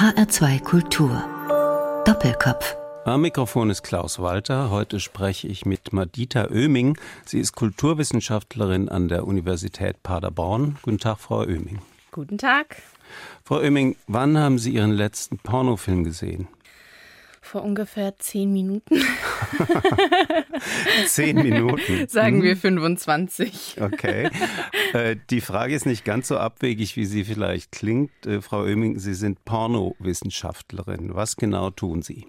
HR2 Kultur. Doppelkopf. Am Mikrofon ist Klaus Walter. Heute spreche ich mit Madita Oeming. Sie ist Kulturwissenschaftlerin an der Universität Paderborn. Guten Tag, Frau Oeming. Guten Tag. Frau Oeming, wann haben Sie Ihren letzten Pornofilm gesehen? Vor ungefähr zehn Minuten. zehn Minuten. Sagen wir 25. Hm. Okay. Äh, die Frage ist nicht ganz so abwegig, wie sie vielleicht klingt. Äh, Frau Oeming, Sie sind Pornowissenschaftlerin. Was genau tun Sie?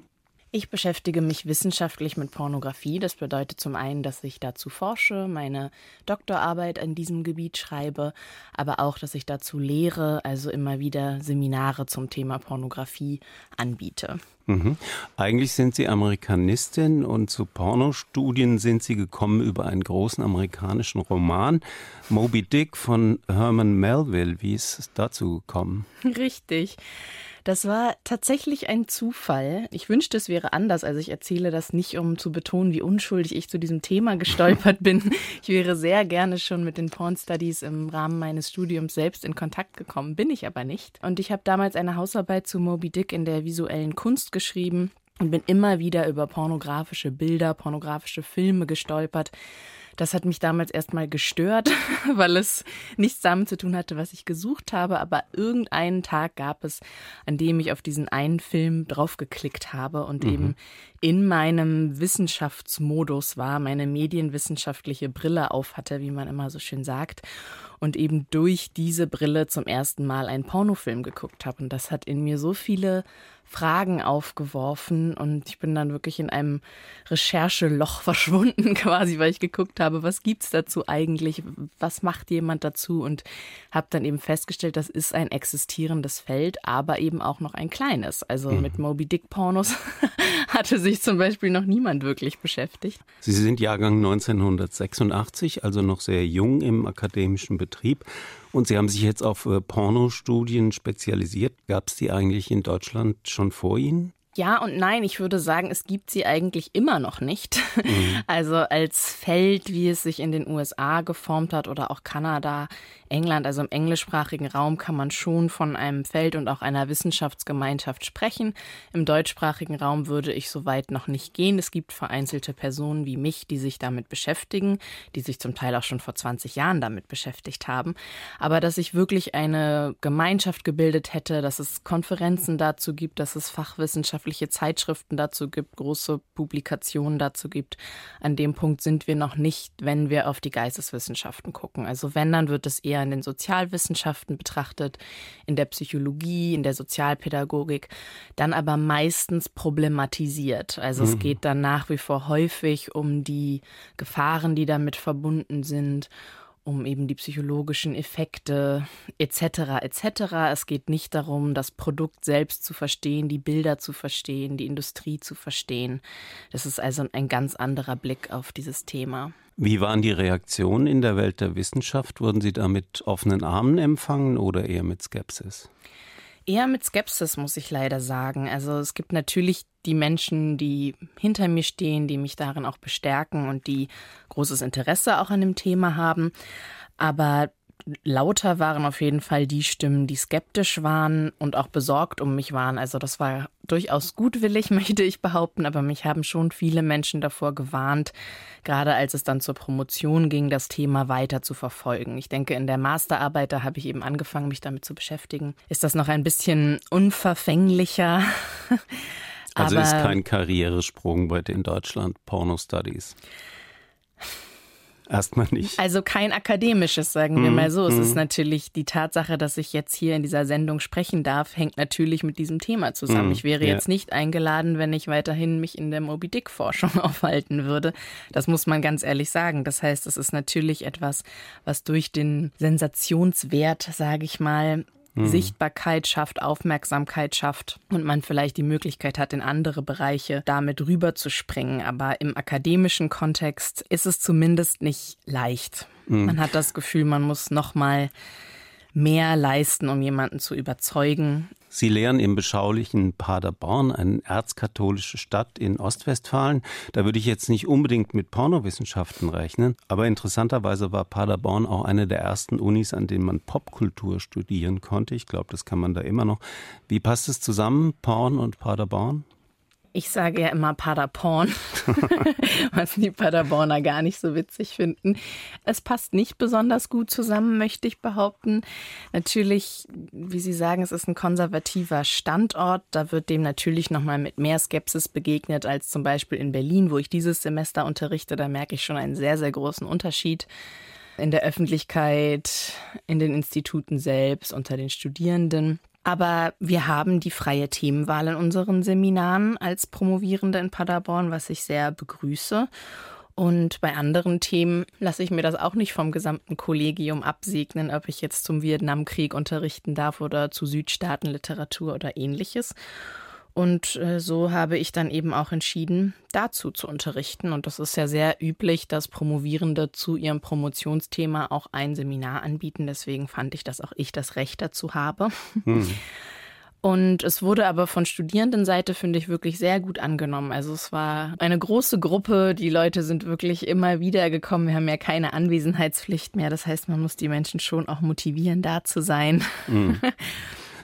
Ich beschäftige mich wissenschaftlich mit Pornografie. Das bedeutet zum einen, dass ich dazu forsche, meine Doktorarbeit in diesem Gebiet schreibe, aber auch, dass ich dazu lehre, also immer wieder Seminare zum Thema Pornografie anbiete. Mhm. Eigentlich sind Sie Amerikanistin und zu Pornostudien sind Sie gekommen über einen großen amerikanischen Roman, Moby Dick von Herman Melville. Wie ist es dazu gekommen? Richtig. Das war tatsächlich ein Zufall. Ich wünschte, es wäre anders. Also ich erzähle das nicht, um zu betonen, wie unschuldig ich zu diesem Thema gestolpert bin. Ich wäre sehr gerne schon mit den Porn Studies im Rahmen meines Studiums selbst in Kontakt gekommen, bin ich aber nicht. Und ich habe damals eine Hausarbeit zu Moby Dick in der visuellen Kunst geschrieben und bin immer wieder über pornografische Bilder, pornografische Filme gestolpert das hat mich damals erstmal gestört, weil es nichts damit zu tun hatte, was ich gesucht habe. Aber irgendeinen Tag gab es, an dem ich auf diesen einen Film draufgeklickt habe und mhm. eben in meinem Wissenschaftsmodus war, meine medienwissenschaftliche Brille auf hatte, wie man immer so schön sagt. Und eben durch diese Brille zum ersten Mal einen Pornofilm geguckt habe. Und das hat in mir so viele Fragen aufgeworfen und ich bin dann wirklich in einem Rechercheloch verschwunden quasi, weil ich geguckt habe, was gibt's dazu eigentlich, was macht jemand dazu und habe dann eben festgestellt, das ist ein existierendes Feld, aber eben auch noch ein kleines. Also mhm. mit Moby Dick Pornos hatte sich zum Beispiel noch niemand wirklich beschäftigt. Sie sind Jahrgang 1986, also noch sehr jung im akademischen Betrieb. Und Sie haben sich jetzt auf äh, Pornostudien spezialisiert. Gab es die eigentlich in Deutschland schon vor Ihnen? Ja und nein, ich würde sagen, es gibt sie eigentlich immer noch nicht. Mhm. Also als Feld, wie es sich in den USA geformt hat oder auch Kanada, England, also im englischsprachigen Raum kann man schon von einem Feld und auch einer Wissenschaftsgemeinschaft sprechen. Im deutschsprachigen Raum würde ich so weit noch nicht gehen. Es gibt vereinzelte Personen wie mich, die sich damit beschäftigen, die sich zum Teil auch schon vor 20 Jahren damit beschäftigt haben. Aber dass ich wirklich eine Gemeinschaft gebildet hätte, dass es Konferenzen dazu gibt, dass es Fachwissenschaft wissenschaftliche Zeitschriften dazu gibt, große Publikationen dazu gibt. An dem Punkt sind wir noch nicht, wenn wir auf die Geisteswissenschaften gucken. Also wenn, dann wird es eher in den Sozialwissenschaften betrachtet, in der Psychologie, in der Sozialpädagogik, dann aber meistens problematisiert. Also mhm. es geht dann nach wie vor häufig um die Gefahren, die damit verbunden sind um eben die psychologischen Effekte etc. etc. Es geht nicht darum, das Produkt selbst zu verstehen, die Bilder zu verstehen, die Industrie zu verstehen. Das ist also ein ganz anderer Blick auf dieses Thema. Wie waren die Reaktionen in der Welt der Wissenschaft? Wurden Sie da mit offenen Armen empfangen oder eher mit Skepsis? Eher mit Skepsis, muss ich leider sagen. Also es gibt natürlich die Menschen, die hinter mir stehen, die mich darin auch bestärken und die großes Interesse auch an dem Thema haben. Aber lauter waren auf jeden Fall die Stimmen, die skeptisch waren und auch besorgt um mich waren. Also das war durchaus gutwillig, möchte ich behaupten, aber mich haben schon viele Menschen davor gewarnt, gerade als es dann zur Promotion ging, das Thema weiter zu verfolgen. Ich denke, in der Masterarbeit, da habe ich eben angefangen, mich damit zu beschäftigen, ist das noch ein bisschen unverfänglicher. Also ist kein Karrieresprung bei den Deutschland Porno Studies. Erstmal nicht. Also kein akademisches, sagen wir mm, mal so. Es mm. ist natürlich die Tatsache, dass ich jetzt hier in dieser Sendung sprechen darf, hängt natürlich mit diesem Thema zusammen. Mm, ich wäre yeah. jetzt nicht eingeladen, wenn ich weiterhin mich in der Moby Dick Forschung aufhalten würde. Das muss man ganz ehrlich sagen. Das heißt, es ist natürlich etwas, was durch den Sensationswert, sage ich mal, mhm. Sichtbarkeit schafft, Aufmerksamkeit schafft und man vielleicht die Möglichkeit hat, in andere Bereiche damit rüberzuspringen. Aber im akademischen Kontext ist es zumindest nicht leicht. Mhm. Man hat das Gefühl, man muss noch mal mehr leisten, um jemanden zu überzeugen. Sie lehren im beschaulichen Paderborn, eine erzkatholische Stadt in Ostwestfalen. Da würde ich jetzt nicht unbedingt mit Pornowissenschaften rechnen, aber interessanterweise war Paderborn auch eine der ersten Unis, an denen man Popkultur studieren konnte. Ich glaube, das kann man da immer noch. Wie passt es zusammen, Porn und Paderborn? Ich sage ja immer Paderborn, was die Paderborner gar nicht so witzig finden. Es passt nicht besonders gut zusammen, möchte ich behaupten. Natürlich, wie Sie sagen, es ist ein konservativer Standort. Da wird dem natürlich nochmal mit mehr Skepsis begegnet als zum Beispiel in Berlin, wo ich dieses Semester unterrichte. Da merke ich schon einen sehr, sehr großen Unterschied in der Öffentlichkeit, in den Instituten selbst, unter den Studierenden. Aber wir haben die freie Themenwahl in unseren Seminaren als Promovierende in Paderborn, was ich sehr begrüße. Und bei anderen Themen lasse ich mir das auch nicht vom gesamten Kollegium absegnen, ob ich jetzt zum Vietnamkrieg unterrichten darf oder zu Südstaatenliteratur oder ähnliches. Und äh, so habe ich dann eben auch entschieden, dazu zu unterrichten. Und das ist ja sehr üblich, dass Promovierende zu ihrem Promotionsthema auch ein Seminar anbieten. Deswegen fand ich, dass auch ich das Recht dazu habe. Hm. Und es wurde aber von Studierendenseite, finde ich, wirklich sehr gut angenommen. Also es war eine große Gruppe. Die Leute sind wirklich immer wieder gekommen. Wir haben ja keine Anwesenheitspflicht mehr. Das heißt, man muss die Menschen schon auch motivieren, da zu sein. Mhm.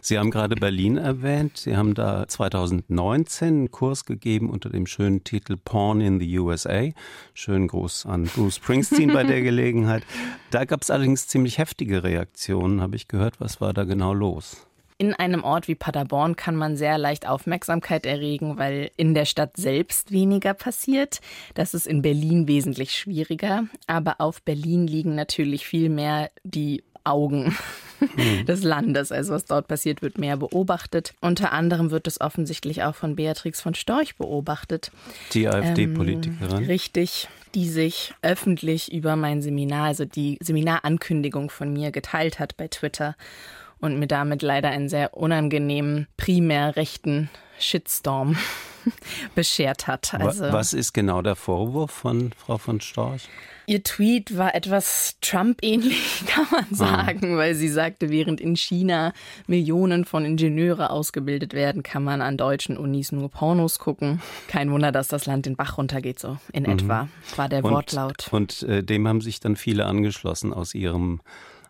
Sie haben gerade Berlin erwähnt. Sie haben da 2019 einen Kurs gegeben unter dem schönen Titel Porn in the USA. Schönen Gruß an Bruce Springsteen bei der Gelegenheit. Da gab es allerdings ziemlich heftige Reaktionen, habe ich gehört. Was war da genau los? In einem Ort wie Paderborn kann man sehr leicht Aufmerksamkeit erregen, weil in der Stadt selbst weniger passiert. Das ist in Berlin wesentlich schwieriger. Aber auf Berlin liegen natürlich viel mehr die Augen mhm. des Landes. Also was dort passiert, wird mehr beobachtet. Unter anderem wird es offensichtlich auch von Beatrix von Storch beobachtet. Die AfD-Politikerin. Ähm, richtig, die sich öffentlich über mein Seminar, also die Seminarankündigung von mir geteilt hat bei Twitter und mir damit leider einen sehr unangenehmen, primär rechten Shitstorm beschert hat. Also, Was ist genau der Vorwurf von Frau von Storch? Ihr Tweet war etwas Trump-ähnlich, kann man ah. sagen, weil sie sagte, während in China Millionen von Ingenieure ausgebildet werden, kann man an deutschen Unis nur Pornos gucken. Kein Wunder, dass das Land den Bach runtergeht, so in mhm. etwa, war der und, Wortlaut. Und äh, dem haben sich dann viele angeschlossen aus ihrem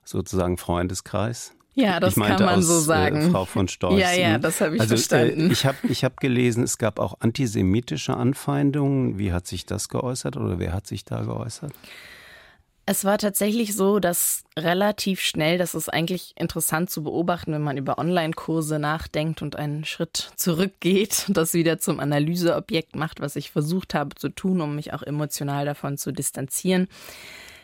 sozusagen Freundeskreis. Ja, das kann man aus, so sagen. Äh, Frau von Storch. Ja, ja, das habe ich also, verstanden. Äh, ich habe ich hab gelesen, es gab auch antisemitische Anfeindungen. Wie hat sich das geäußert oder wer hat sich da geäußert? Es war tatsächlich so, dass relativ schnell, das ist eigentlich interessant zu beobachten, wenn man über Online-Kurse nachdenkt und einen Schritt zurückgeht und das wieder zum Analyseobjekt macht, was ich versucht habe zu tun, um mich auch emotional davon zu distanzieren.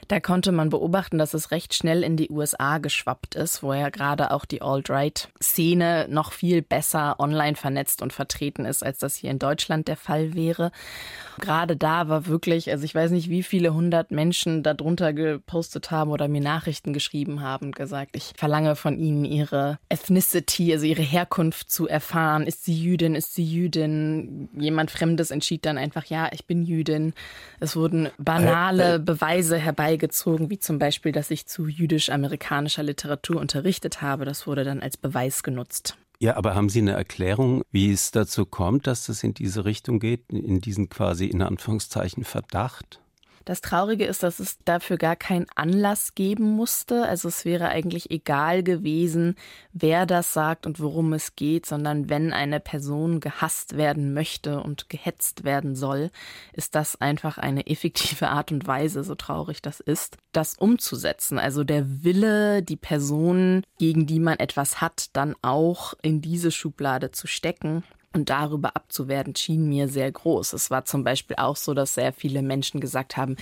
Da konnte man beobachten, dass es recht schnell in die USA geschwappt ist, wo ja gerade auch die Alt-Right-Szene noch viel besser online vernetzt und vertreten ist, als das hier in Deutschland der Fall wäre. Gerade da war wirklich, also ich weiß nicht, wie viele hundert Menschen darunter gepostet haben oder mir Nachrichten geschrieben haben und gesagt, ich verlange von ihnen ihre Ethnicity, also ihre Herkunft zu erfahren. Ist sie Jüdin? Ist sie Jüdin? Jemand Fremdes entschied dann einfach, ja, ich bin Jüdin. Es wurden banale äh, äh, Beweise herbeigezogen, wie zum Beispiel, dass ich zu jüdisch-amerikanischer Literatur unterrichtet habe. Das wurde dann als Beweis genutzt. Ja, aber haben Sie eine Erklärung, wie es dazu kommt, dass es in diese Richtung geht, in diesen quasi in Anführungszeichen Verdacht? Das Traurige ist, dass es dafür gar keinen Anlass geben musste. Also es wäre eigentlich egal gewesen, wer das sagt und worum es geht, sondern wenn eine Person gehasst werden möchte und gehetzt werden soll, ist das einfach eine effektive Art und Weise, so traurig das ist, das umzusetzen. Also der Wille, die Person, gegen die man etwas hat, dann auch in diese Schublade zu stecken und darüber abzuwerden schien mir sehr groß. Es war zum Beispiel auch so, dass sehr viele Menschen gesagt haben,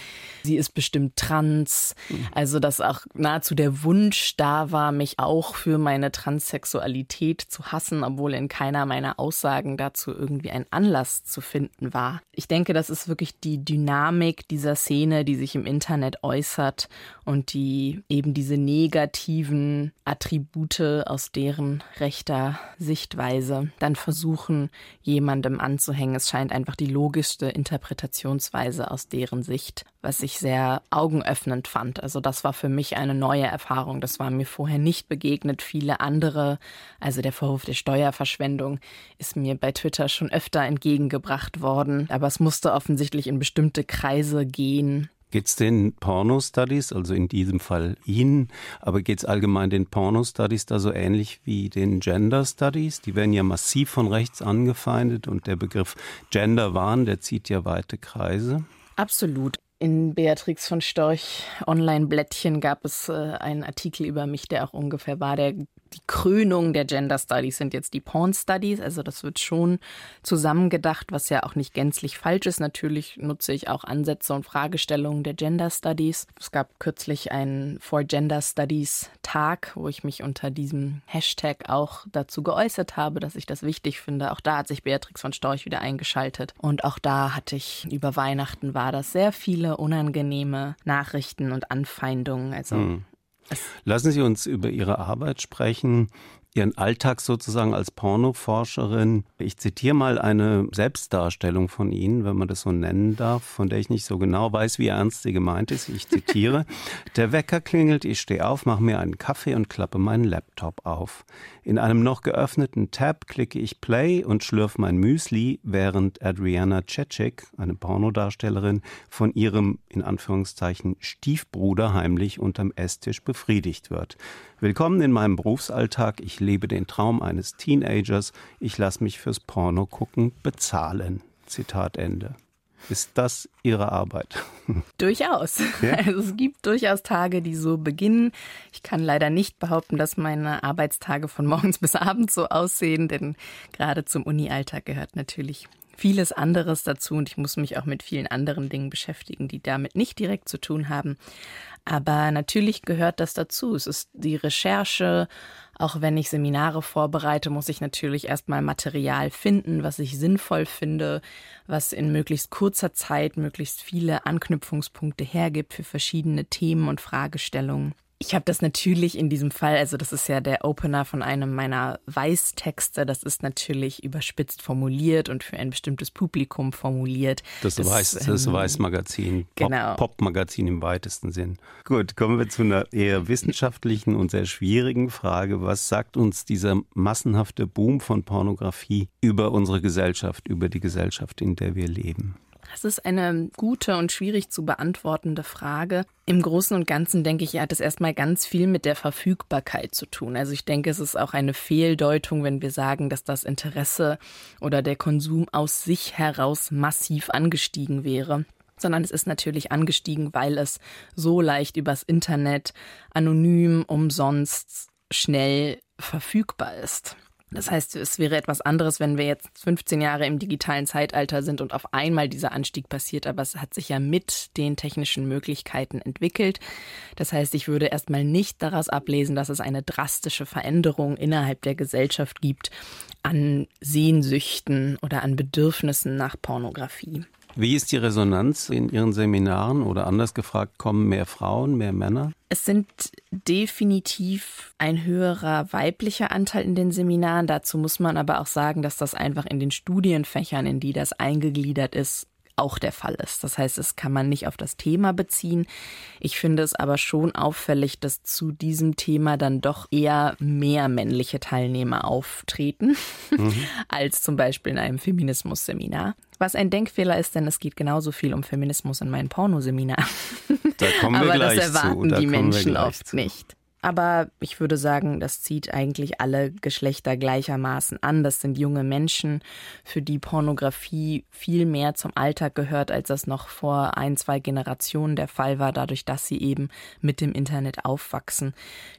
sie ist bestimmt trans. Mhm. Also, dass auch nahezu der Wunsch da war, mich auch für meine Transsexualität zu hassen, obwohl in keiner meiner Aussagen dazu irgendwie ein Anlass zu finden war. Ich denke, das ist wirklich die Dynamik dieser Szene, die sich im Internet äußert und die eben diese negativen Attribute aus deren rechter Sichtweise dann versuchen, Jemandem anzuhängen. Es scheint einfach die logischste Interpretationsweise aus deren Sicht, was ich sehr augenöffnend fand. Also das war für mich eine neue Erfahrung. Das war mir vorher nicht begegnet. Viele andere, also der Vorwurf der Steuerverschwendung, ist mir bei Twitter schon öfter entgegengebracht worden. Aber es musste offensichtlich in bestimmte Kreise gehen Geht es den Porno-Studies, also in diesem Fall Ihnen, aber geht es allgemein den Porno-Studies da so ähnlich wie den Gender-Studies? Die werden ja massiv von rechts angefeindet und der Begriff Gender-Wahn, der zieht ja weite Kreise. Absolut. In Beatrix von Storch Online-Blättchen gab es äh, einen Artikel über mich, der auch ungefähr war, der die Krönung der Gender Studies sind jetzt die Porn Studies. Also das wird schon zusammengedacht, was ja auch nicht gänzlich falsch ist. Natürlich nutze ich auch Ansätze und Fragestellungen der Gender Studies. Es gab kürzlich einen For Gender Studies Tag, wo ich mich unter diesem Hashtag auch dazu geäußert habe, dass ich das wichtig finde. Auch da hat sich Beatrix von Storch wieder eingeschaltet. Und auch da hatte ich über Weihnachten war das sehr viele unangenehme Nachrichten und Anfeindungen. Also hm. Lassen Sie uns über Ihre Arbeit sprechen. Ihren Alltag sozusagen als Pornoforscherin. Ich zitiere mal eine Selbstdarstellung von Ihnen, wenn man das so nennen darf, von der ich nicht so genau weiß, wie ernst sie gemeint ist. Ich zitiere. Der Wecker klingelt, ich stehe auf, mache mir einen Kaffee und klappe meinen Laptop auf. In einem noch geöffneten Tab klicke ich Play und schlürfe mein Müsli, während Adriana Cecek, eine Pornodarstellerin, von ihrem, in Anführungszeichen, Stiefbruder heimlich unterm Esstisch befriedigt wird. Willkommen in meinem Berufsalltag. Ich lebe den Traum eines Teenagers. Ich lasse mich fürs Porno gucken bezahlen. Zitat Ende. Ist das Ihre Arbeit? Durchaus. Ja? Also es gibt durchaus Tage, die so beginnen. Ich kann leider nicht behaupten, dass meine Arbeitstage von morgens bis abends so aussehen, denn gerade zum Uni-Alltag gehört natürlich vieles anderes dazu und ich muss mich auch mit vielen anderen Dingen beschäftigen, die damit nicht direkt zu tun haben. Aber natürlich gehört das dazu. Es ist die Recherche. Auch wenn ich Seminare vorbereite, muss ich natürlich erstmal Material finden, was ich sinnvoll finde, was in möglichst kurzer Zeit möglichst viele Anknüpfungspunkte hergibt für verschiedene Themen und Fragestellungen. Ich habe das natürlich in diesem Fall, also das ist ja der Opener von einem meiner Weißtexte, das ist natürlich überspitzt formuliert und für ein bestimmtes Publikum formuliert. Das, das Weiß, das ähm, Weißmagazin, genau. Pop-Magazin im weitesten Sinn. Gut, kommen wir zu einer eher wissenschaftlichen und sehr schwierigen Frage. Was sagt uns dieser massenhafte Boom von Pornografie über unsere Gesellschaft, über die Gesellschaft, in der wir leben? Das ist eine gute und schwierig zu beantwortende Frage. Im Großen und Ganzen denke ich, hat es erstmal ganz viel mit der Verfügbarkeit zu tun. Also ich denke, es ist auch eine Fehldeutung, wenn wir sagen, dass das Interesse oder der Konsum aus sich heraus massiv angestiegen wäre sondern es ist natürlich angestiegen, weil es so leicht übers Internet anonym, umsonst, schnell verfügbar ist. Das heißt, es wäre etwas anderes, wenn wir jetzt 15 Jahre im digitalen Zeitalter sind und auf einmal dieser Anstieg passiert, aber es hat sich ja mit den technischen Möglichkeiten entwickelt. Das heißt, ich würde erstmal nicht daraus ablesen, dass es eine drastische Veränderung innerhalb der Gesellschaft gibt an Sehnsüchten oder an Bedürfnissen nach Pornografie. Wie ist die Resonanz in Ihren Seminaren oder anders gefragt, kommen mehr Frauen, mehr Männer? Es sind definitiv ein höherer weiblicher Anteil in den Seminaren. Dazu muss man aber auch sagen, dass das einfach in den Studienfächern, in die das eingegliedert ist, auch der Fall ist. Das heißt, es kann man nicht auf das Thema beziehen. Ich finde es aber schon auffällig, dass zu diesem Thema dann doch eher mehr männliche Teilnehmer auftreten, mhm. als zum Beispiel in einem Feminismus-Seminar. Was ein Denkfehler ist, denn es geht genauso viel um Feminismus in meinem Pornoseminar. Da kommen wir aber gleich das erwarten zu. die Menschen oft zu. nicht. Aber ich würde sagen, das zieht eigentlich alle Geschlechter gleichermaßen an. Das sind junge Menschen, für die Pornografie viel mehr zum Alltag gehört, als das noch vor ein, zwei Generationen der Fall war, dadurch, dass sie eben mit dem Internet aufwachsen,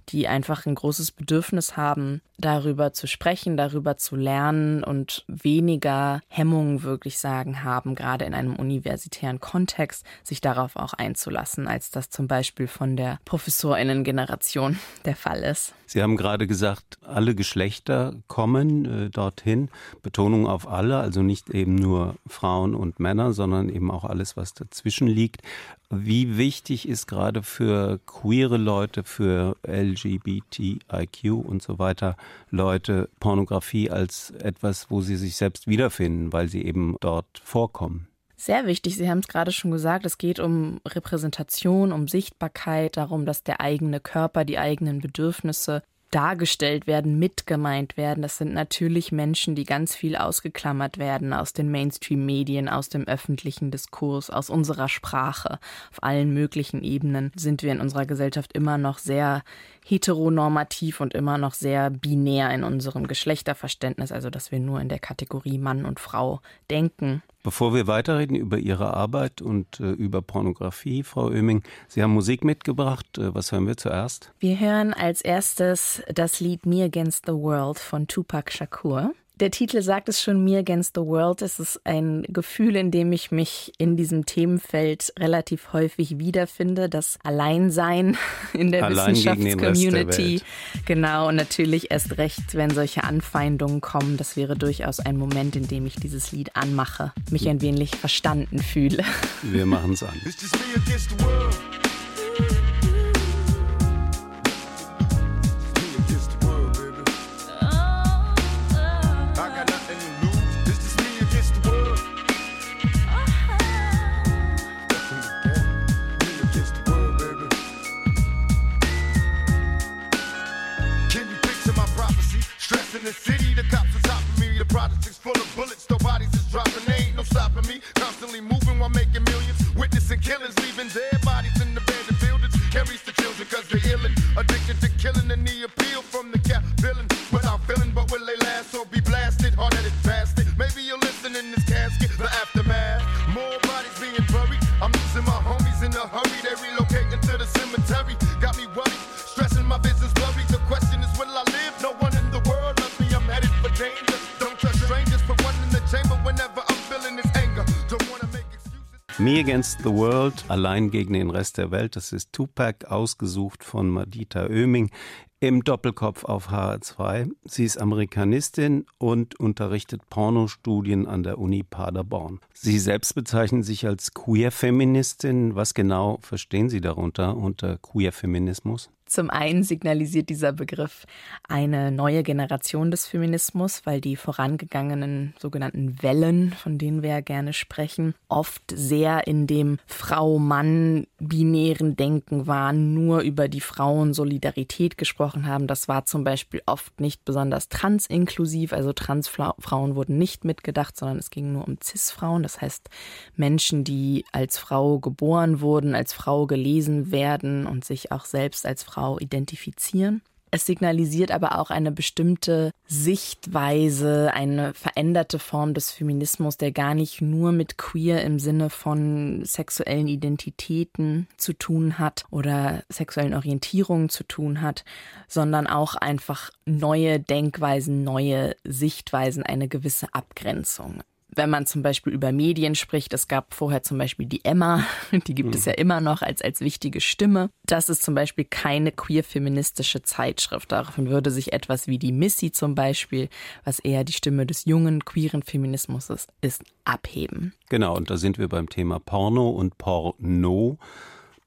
die einfach ein großes Bedürfnis haben, darüber zu sprechen, darüber zu lernen und weniger Hemmungen wirklich sagen haben, gerade in einem universitären Kontext, sich darauf auch einzulassen, als das zum Beispiel von der Professorinnengeneration der Fall ist. Sie haben gerade gesagt, alle Geschlechter kommen äh, dorthin. Betonung auf alle, also nicht eben nur Frauen und Männer, sondern eben auch alles, was dazwischen liegt. Wie wichtig ist gerade für queere Leute, für LGBTIQ und so weiter Leute Pornografie als etwas, wo sie sich selbst wiederfinden, weil sie eben dort vorkommen? Sehr wichtig, Sie haben es gerade schon gesagt, es geht um Repräsentation, um Sichtbarkeit, darum, dass der eigene Körper, die eigenen Bedürfnisse dargestellt werden, mitgemeint werden. Das sind natürlich Menschen, die ganz viel ausgeklammert werden aus den Mainstream-Medien, aus dem öffentlichen Diskurs, aus unserer Sprache. Auf allen möglichen Ebenen sind wir in unserer Gesellschaft immer noch sehr heteronormativ und immer noch sehr binär in unserem Geschlechterverständnis, also dass wir nur in der Kategorie Mann und Frau denken. Bevor wir weiterreden über Ihre Arbeit und äh, über Pornografie, Frau Oeming, Sie haben Musik mitgebracht. Äh, was hören wir zuerst? Wir hören als erstes das Lied Me Against the World von Tupac Shakur. Der Titel sagt es schon, Me Against the World. Es ist ein Gefühl, in dem ich mich in diesem Themenfeld relativ häufig wiederfinde. Das Alleinsein in der Wissenschaftscommunity. Genau, und natürlich erst recht, wenn solche Anfeindungen kommen. Das wäre durchaus ein Moment, in dem ich dieses Lied anmache, mich ein wenig verstanden fühle. Wir machen es an. Me Against the World, allein gegen den Rest der Welt. Das ist Tupac, ausgesucht von Madita Oeming im Doppelkopf auf HR2. Sie ist Amerikanistin und unterrichtet Pornostudien an der Uni Paderborn. Sie selbst bezeichnen sich als Queer-Feministin. Was genau verstehen Sie darunter unter Queer-Feminismus? Zum einen signalisiert dieser Begriff eine neue Generation des Feminismus, weil die vorangegangenen sogenannten Wellen, von denen wir ja gerne sprechen, oft sehr in dem Frau-Mann-binären Denken waren, nur über die Frauensolidarität gesprochen haben. Das war zum Beispiel oft nicht besonders transinklusiv, also Transfrauen wurden nicht mitgedacht, sondern es ging nur um Cis-Frauen, das heißt Menschen, die als Frau geboren wurden, als Frau gelesen werden und sich auch selbst als Frau Frau identifizieren. Es signalisiert aber auch eine bestimmte Sichtweise, eine veränderte Form des Feminismus, der gar nicht nur mit queer im Sinne von sexuellen Identitäten zu tun hat oder sexuellen Orientierungen zu tun hat, sondern auch einfach neue Denkweisen, neue Sichtweisen, eine gewisse Abgrenzung wenn man zum Beispiel über Medien spricht, es gab vorher zum Beispiel die Emma, die gibt mhm. es ja immer noch als, als wichtige Stimme. Das ist zum Beispiel keine queer-feministische Zeitschrift. Davon würde sich etwas wie die Missy zum Beispiel, was eher die Stimme des jungen queeren Feminismus ist, ist abheben. Genau, und da sind wir beim Thema Porno und Porno.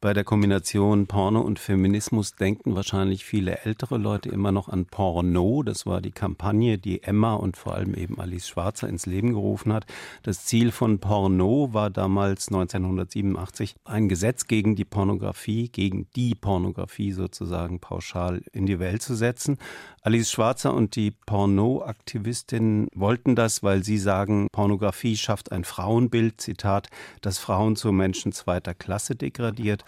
Bei der Kombination Porno und Feminismus denken wahrscheinlich viele ältere Leute immer noch an Porno. Das war die Kampagne, die Emma und vor allem eben Alice Schwarzer ins Leben gerufen hat. Das Ziel von Porno war damals 1987 ein Gesetz gegen die Pornografie, gegen die Pornografie sozusagen pauschal in die Welt zu setzen. Alice Schwarzer und die Porno-Aktivistinnen wollten das, weil sie sagen, Pornografie schafft ein Frauenbild, Zitat, das Frauen zu Menschen zweiter Klasse degradiert.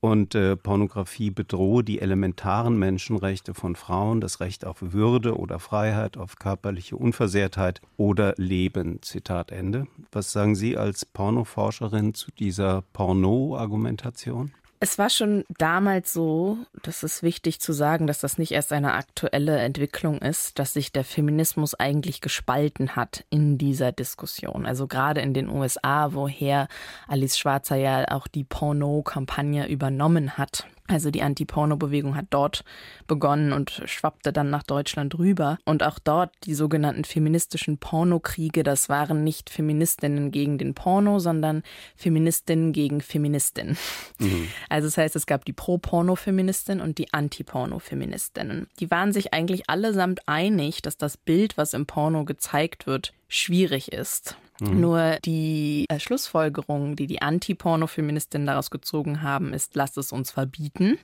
Und äh, Pornografie bedrohe die elementaren Menschenrechte von Frauen, das Recht auf Würde oder Freiheit, auf körperliche Unversehrtheit oder Leben. Zitat Ende. Was sagen Sie als Pornoforscherin zu dieser Porno-Argumentation? Es war schon damals so, das ist wichtig zu sagen, dass das nicht erst eine aktuelle Entwicklung ist, dass sich der Feminismus eigentlich gespalten hat in dieser Diskussion. Also gerade in den USA, woher Alice Schwarzer ja auch die Porno-Kampagne übernommen hat Also die Anti-Porno-Bewegung hat dort begonnen und schwappte dann nach Deutschland rüber. Und auch dort die sogenannten feministischen Pornokriege, das waren nicht Feministinnen gegen den Porno, sondern Feministinnen gegen Feministinnen. Mhm. Also das heißt, es gab die Pro-Porno-Feministin und die Anti-Porno-Feministinnen. Die waren sich eigentlich allesamt einig, dass das Bild, was im Porno gezeigt wird, schwierig ist. Mhm. Nur die äh, Schlussfolgerung, die die Anti-Porno-Feministinnen daraus gezogen haben, ist, lasst es uns verbieten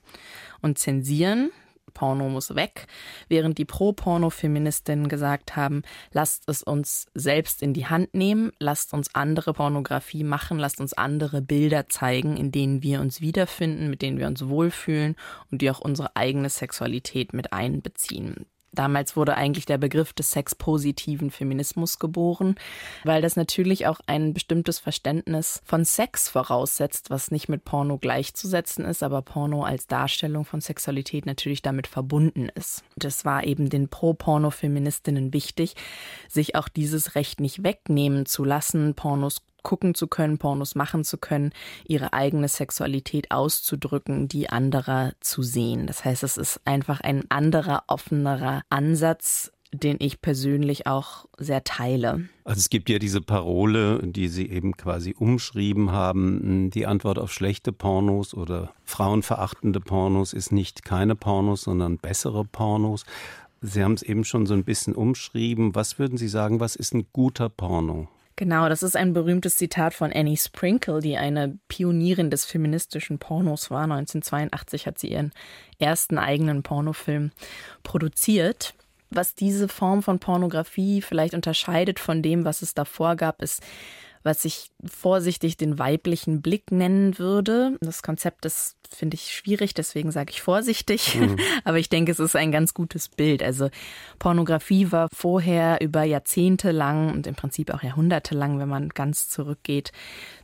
und zensieren. Porno muss weg, während die Pro-Porno-Feministinnen gesagt haben, lasst es uns selbst in die Hand nehmen, lasst uns andere Pornografie machen, lasst uns andere Bilder zeigen, in denen wir uns wiederfinden, mit denen wir uns wohlfühlen und die auch unsere eigene Sexualität mit einbeziehen. Damals wurde eigentlich der Begriff des sexpositiven Feminismus geboren, weil das natürlich auch ein bestimmtes Verständnis von Sex voraussetzt, was nicht mit Porno gleichzusetzen ist, aber Porno als Darstellung von Sexualität natürlich damit verbunden ist. Das war eben den Pro-Porno-Feministinnen wichtig, sich auch dieses Recht nicht wegnehmen zu lassen, Pornos gucken zu können, Pornos machen zu können, ihre eigene Sexualität auszudrücken, die anderer zu sehen. Das heißt, es ist einfach ein anderer, offenerer Ansatz, den ich persönlich auch sehr teile. Also es gibt ja diese Parole, die Sie eben quasi umschrieben haben, die Antwort auf schlechte Pornos oder frauenverachtende Pornos ist nicht keine Pornos, sondern bessere Pornos. Sie haben es eben schon so ein bisschen umschrieben. Was würden Sie sagen, was ist ein guter Porno? Genau, das ist ein berühmtes Zitat von Annie Sprinkle, die eine Pionierin des feministischen Pornos war. 1982 hat sie ihren ersten eigenen Pornofilm produziert. Was diese Form von Pornografie vielleicht unterscheidet von dem, was es davor gab, ist was ich vorsichtig den weiblichen Blick nennen würde. Das Konzept ist, finde ich, schwierig, deswegen sage ich vorsichtig. Mhm. Aber ich denke, es ist ein ganz gutes Bild. Also Pornografie war vorher über Jahrzehnte lang und im Prinzip auch Jahrhunderte lang, wenn man ganz zurückgeht,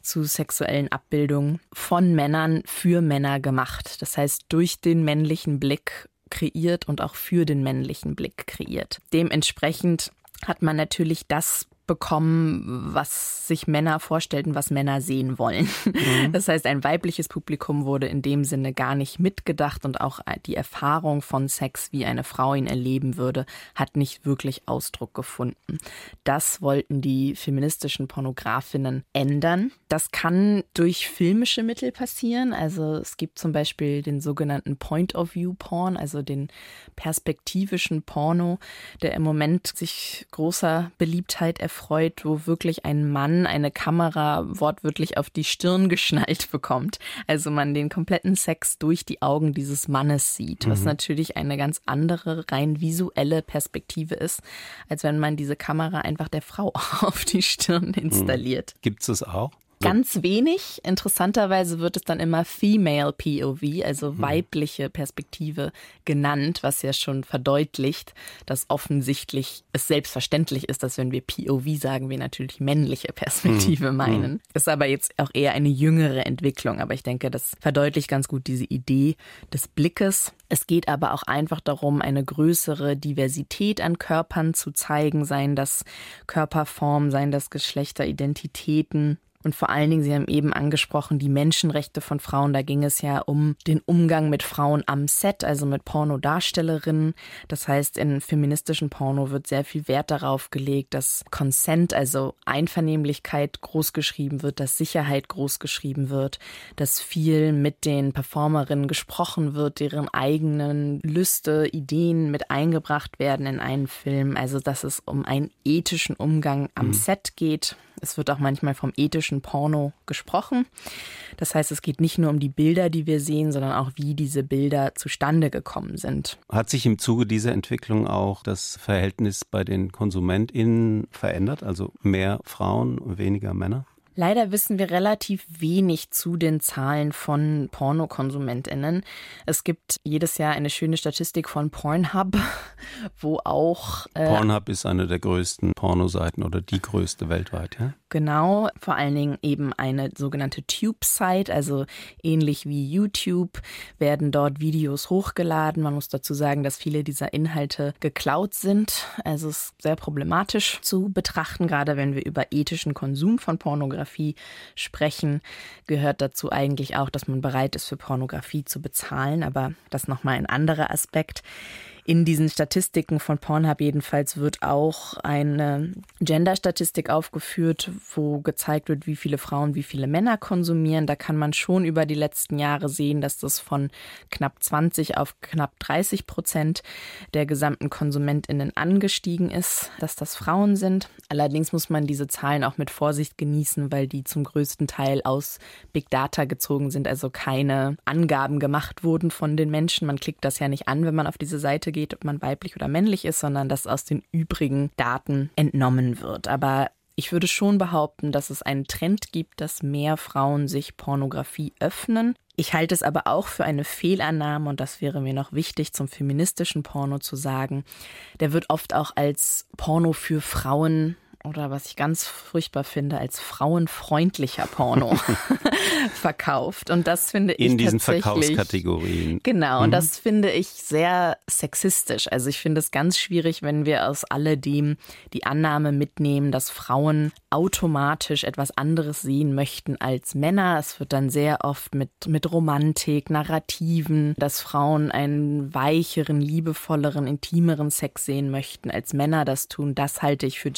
zu sexuellen Abbildungen von Männern für Männer gemacht. Das heißt, durch den männlichen Blick kreiert und auch für den männlichen Blick kreiert. Dementsprechend hat man natürlich das bekommen, was sich Männer vorstellten, was Männer sehen wollen. Mhm. Das heißt, ein weibliches Publikum wurde in dem Sinne gar nicht mitgedacht und auch die Erfahrung von Sex, wie eine Frau ihn erleben würde, hat nicht wirklich Ausdruck gefunden. Das wollten die feministischen Pornografinnen ändern. Das kann durch filmische Mittel passieren. Also es gibt zum Beispiel den sogenannten Point-of-View-Porn, also den perspektivischen Porno, der im Moment sich großer Beliebtheit erfüllt erfreut, wo wirklich ein Mann eine Kamera wortwörtlich auf die Stirn geschnallt bekommt. Also man den kompletten Sex durch die Augen dieses Mannes sieht, was mhm. natürlich eine ganz andere, rein visuelle Perspektive ist, als wenn man diese Kamera einfach der Frau auf die Stirn mhm. installiert. Gibt es das auch? Ganz wenig. Interessanterweise wird es dann immer Female POV, also hm. weibliche Perspektive genannt, was ja schon verdeutlicht, dass offensichtlich es selbstverständlich ist, dass wenn wir POV sagen, wir natürlich männliche Perspektive hm. meinen. Hm. Ist aber jetzt auch eher eine jüngere Entwicklung. Aber ich denke, das verdeutlicht ganz gut diese Idee des Blickes. Es geht aber auch einfach darum, eine größere Diversität an Körpern zu zeigen, seien das Körperformen, seien das Geschlechteridentitäten. Und vor allen Dingen, Sie haben eben angesprochen, die Menschenrechte von Frauen. Da ging es ja um den Umgang mit Frauen am Set, also mit Pornodarstellerinnen. Das heißt, in feministischen Porno wird sehr viel Wert darauf gelegt, dass Consent, also Einvernehmlichkeit großgeschrieben wird, dass Sicherheit großgeschrieben wird, dass viel mit den Performerinnen gesprochen wird, deren eigenen Lüste, Ideen mit eingebracht werden in einen Film. Also, dass es um einen ethischen Umgang am mhm. Set geht. Es wird auch manchmal vom ethischen Porno gesprochen. Das heißt, es geht nicht nur um die Bilder, die wir sehen, sondern auch, wie diese Bilder zustande gekommen sind. Hat sich im Zuge dieser Entwicklung auch das Verhältnis bei den KonsumentInnen verändert? Also mehr Frauen, weniger Männer? Leider wissen wir relativ wenig zu den Zahlen von Pornokonsumentinnen. Es gibt jedes Jahr eine schöne Statistik von Pornhub, wo auch. Äh, Pornhub ist eine der größten Pornoseiten oder die größte weltweit, ja? Genau, vor allen Dingen eben eine sogenannte Tube-Site, also ähnlich wie YouTube werden dort Videos hochgeladen. Man muss dazu sagen, dass viele dieser Inhalte geklaut sind. Also es ist sehr problematisch zu betrachten, gerade wenn wir über ethischen Konsum von Pornografie Pornografie sprechen, gehört dazu eigentlich auch, dass man bereit ist, für Pornografie zu bezahlen. Aber das nochmal ein anderer Aspekt. In diesen Statistiken von Pornhub jedenfalls wird auch eine Gender-Statistik aufgeführt, wo gezeigt wird, wie viele Frauen, wie viele Männer konsumieren. Da kann man schon über die letzten Jahre sehen, dass das von knapp 20 auf knapp 30 Prozent der gesamten KonsumentInnen angestiegen ist, dass das Frauen sind. Allerdings muss man diese Zahlen auch mit Vorsicht genießen, weil die zum größten Teil aus Big Data gezogen sind, also keine Angaben gemacht wurden von den Menschen. Man klickt das ja nicht an, wenn man auf diese Seite geht, ob man weiblich oder männlich ist, sondern dass aus den übrigen Daten entnommen wird. Aber ich würde schon behaupten, dass es einen Trend gibt, dass mehr Frauen sich Pornografie öffnen. Ich halte es aber auch für eine Fehlannahme, und das wäre mir noch wichtig zum feministischen Porno zu sagen. Der wird oft auch als Porno für Frauen oder was ich ganz furchtbar finde, als frauenfreundlicher Porno verkauft. Und das finde ich in diesen Verkaufskategorien. Genau, und mhm. das finde ich sehr sexistisch. Also ich finde es ganz schwierig, wenn wir aus alledem die Annahme mitnehmen, dass Frauen automatisch etwas anderes sehen möchten als Männer. Es wird dann sehr oft mit, mit Romantik, Narrativen, dass Frauen einen weicheren, liebevolleren, intimeren Sex sehen möchten als Männer das tun. Das halte ich für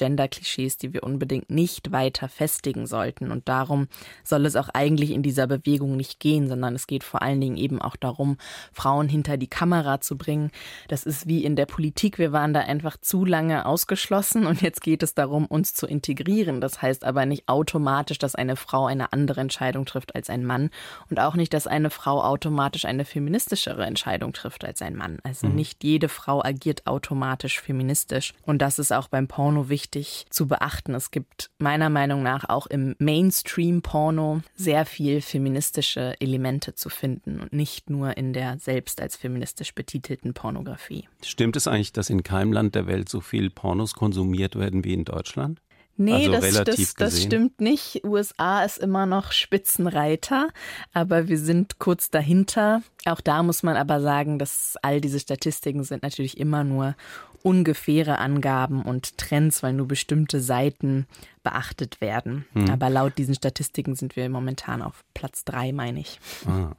Gender-Klischees, die wir unbedingt nicht weiter festigen sollten. Und darum soll es auch eigentlich in dieser Bewegung nicht gehen, sondern es geht vor allen Dingen eben auch darum, Frauen hinter die Kamera zu bringen. Das ist wie in der Politik. Wir waren da einfach zu lange ausgeschlossen und jetzt geht es darum, uns zu integrieren das heißt aber nicht automatisch, dass eine Frau eine andere Entscheidung trifft als ein Mann und auch nicht, dass eine Frau automatisch eine feministischere Entscheidung trifft als ein Mann. Also mhm. nicht jede Frau agiert automatisch feministisch. Und das ist auch beim Porno wichtig zu beachten. Es gibt meiner Meinung nach auch im Mainstream-Porno sehr viel feministische Elemente zu finden und nicht nur in der selbst als feministisch betitelten Pornografie. Stimmt es eigentlich, dass in keinem Land der Welt so viel Pornos konsumiert werden wie in Deutschland? Nee, also das, das, das stimmt nicht. USA ist immer noch Spitzenreiter, aber wir sind kurz dahinter. Auch da muss man aber sagen, dass all diese Statistiken sind natürlich immer nur ungefähre Angaben und Trends, weil nur bestimmte Seiten beachtet werden. Hm. Aber laut diesen Statistiken sind wir momentan auf Platz drei, meine ich. Ah.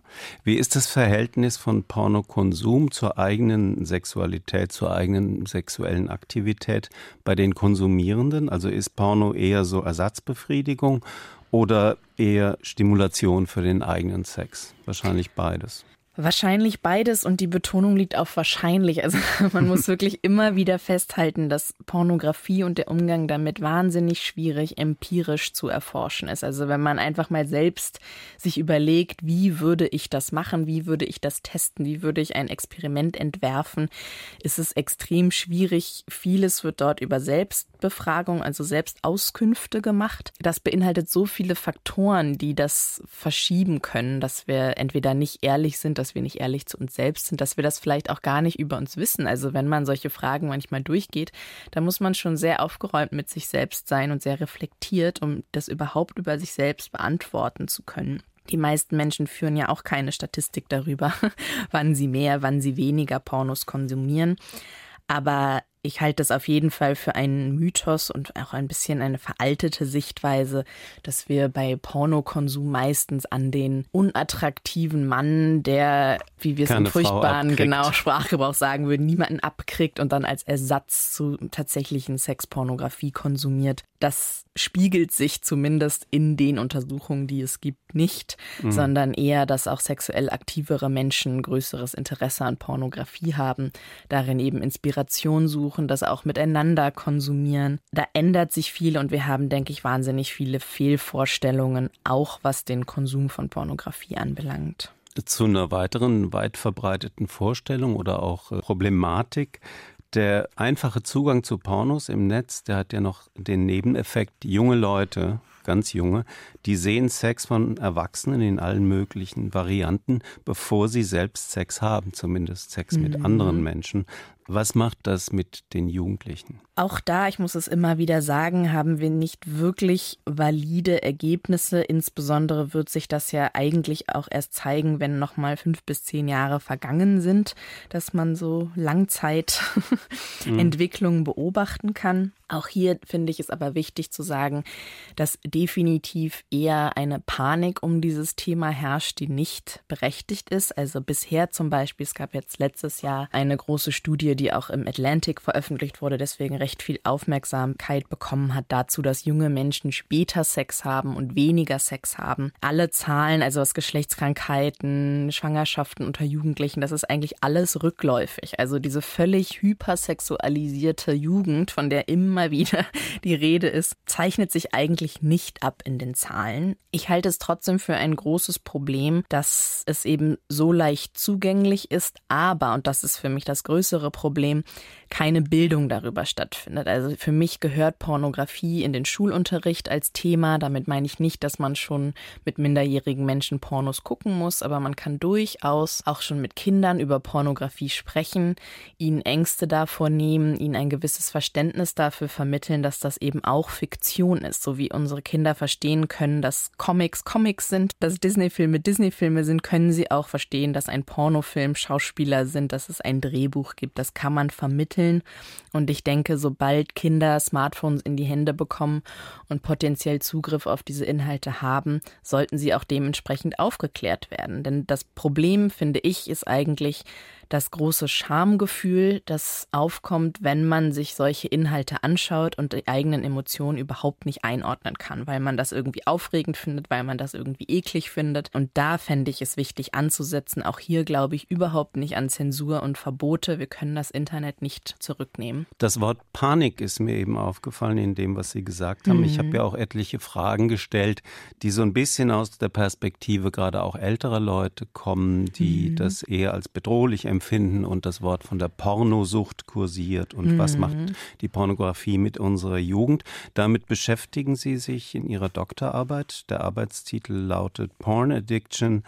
Wie ist das Verhältnis von Pornokonsum zur eigenen Sexualität, zur eigenen sexuellen Aktivität bei den Konsumierenden? Also ist Porno eher so Ersatzbefriedigung oder eher Stimulation für den eigenen Sex? Wahrscheinlich beides. Wahrscheinlich beides und die Betonung liegt auf wahrscheinlich. Also man muss wirklich immer wieder festhalten, dass Pornografie und der Umgang damit wahnsinnig schwierig empirisch zu erforschen ist. Also wenn man einfach mal selbst sich überlegt, wie würde ich das machen, wie würde ich das testen, wie würde ich ein Experiment entwerfen, ist es extrem schwierig. Vieles wird dort über Selbstbefragung, also Selbstauskünfte gemacht. Das beinhaltet so viele Faktoren, die das verschieben können, dass wir entweder nicht ehrlich sind, dass wir nicht ehrlich zu uns selbst sind, dass wir das vielleicht auch gar nicht über uns wissen. Also wenn man solche Fragen manchmal durchgeht, da muss man schon sehr aufgeräumt mit sich selbst sein und sehr reflektiert, um das überhaupt über sich selbst beantworten zu können. Die meisten Menschen führen ja auch keine Statistik darüber, wann sie mehr, wann sie weniger Pornos konsumieren. Aber ich halte es auf jeden Fall für einen Mythos und auch ein bisschen eine veraltete Sichtweise, dass wir bei Pornokonsum meistens an den unattraktiven Mann, der, wie wir es im furchtbaren genau Sprachgebrauch sagen würden, niemanden abkriegt und dann als Ersatz zu tatsächlichen Sexpornografie konsumiert. Das spiegelt sich zumindest in den Untersuchungen, die es gibt, nicht, mhm. sondern eher, dass auch sexuell aktivere Menschen größeres Interesse an Pornografie haben, darin eben Inspiration suchen, das auch miteinander konsumieren. Da ändert sich viel und wir haben, denke ich, wahnsinnig viele Fehlvorstellungen, auch was den Konsum von Pornografie anbelangt zu einer weiteren weit verbreiteten Vorstellung oder auch äh, Problematik der einfache Zugang zu Pornos im Netz, der hat ja noch den Nebeneffekt, junge Leute, ganz junge, die sehen Sex von Erwachsenen in allen möglichen Varianten, bevor sie selbst Sex haben, zumindest Sex mhm. mit anderen Menschen. Was macht das mit den Jugendlichen? Auch da, ich muss es immer wieder sagen, haben wir nicht wirklich valide Ergebnisse. Insbesondere wird sich das ja eigentlich auch erst zeigen, wenn nochmal fünf bis zehn Jahre vergangen sind, dass man so Langzeitentwicklungen mhm. beobachten kann. Auch hier finde ich es aber wichtig zu sagen, dass definitiv eher eine Panik um dieses Thema herrscht, die nicht berechtigt ist. Also bisher zum Beispiel, es gab jetzt letztes Jahr eine große Studie, die auch im Atlantic veröffentlicht wurde, deswegen recht viel Aufmerksamkeit bekommen hat dazu, dass junge Menschen später Sex haben und weniger Sex haben. Alle Zahlen, also was Geschlechtskrankheiten, Schwangerschaften unter Jugendlichen, das ist eigentlich alles rückläufig. Also diese völlig hypersexualisierte Jugend, von der immer wieder die Rede ist, zeichnet sich eigentlich nicht ab in den Zahlen. Ich halte es trotzdem für ein großes Problem, dass es eben so leicht zugänglich ist, aber, und das ist für mich das größere Problem, keine Bildung darüber stattfindet. Also für mich gehört Pornografie in den Schulunterricht als Thema. Damit meine ich nicht, dass man schon mit minderjährigen Menschen Pornos gucken muss, aber man kann durchaus auch schon mit Kindern über Pornografie sprechen, ihnen Ängste davor nehmen, ihnen ein gewisses Verständnis dafür vermitteln, dass das eben auch Fiktion ist, so wie unsere Kinder verstehen können, dass Comics Comics sind, dass Disney-Filme Disney-Filme sind, können sie auch verstehen, dass ein Pornofilm Schauspieler sind, dass es ein Drehbuch gibt. Das kann man vermitteln. Und ich denke, sobald Kinder Smartphones in die Hände bekommen und potenziell Zugriff auf diese Inhalte haben, sollten sie auch dementsprechend aufgeklärt werden. Denn das Problem, finde ich, ist eigentlich, das große Schamgefühl, das aufkommt, wenn man sich solche Inhalte anschaut und die eigenen Emotionen überhaupt nicht einordnen kann, weil man das irgendwie aufregend findet, weil man das irgendwie eklig findet. Und da fände ich es wichtig anzusetzen. Auch hier glaube ich überhaupt nicht an Zensur und Verbote. Wir können das Internet nicht zurücknehmen. Das Wort Panik ist mir eben aufgefallen in dem, was Sie gesagt haben. Mhm. Ich habe ja auch etliche Fragen gestellt, die so ein bisschen aus der Perspektive gerade auch älterer Leute kommen, die mhm. das eher als bedrohlich empfinden empfinden und das Wort von der Pornosucht kursiert und mhm. was macht die Pornografie mit unserer Jugend. Damit beschäftigen Sie sich in Ihrer Doktorarbeit. Der Arbeitstitel lautet Porn Addiction.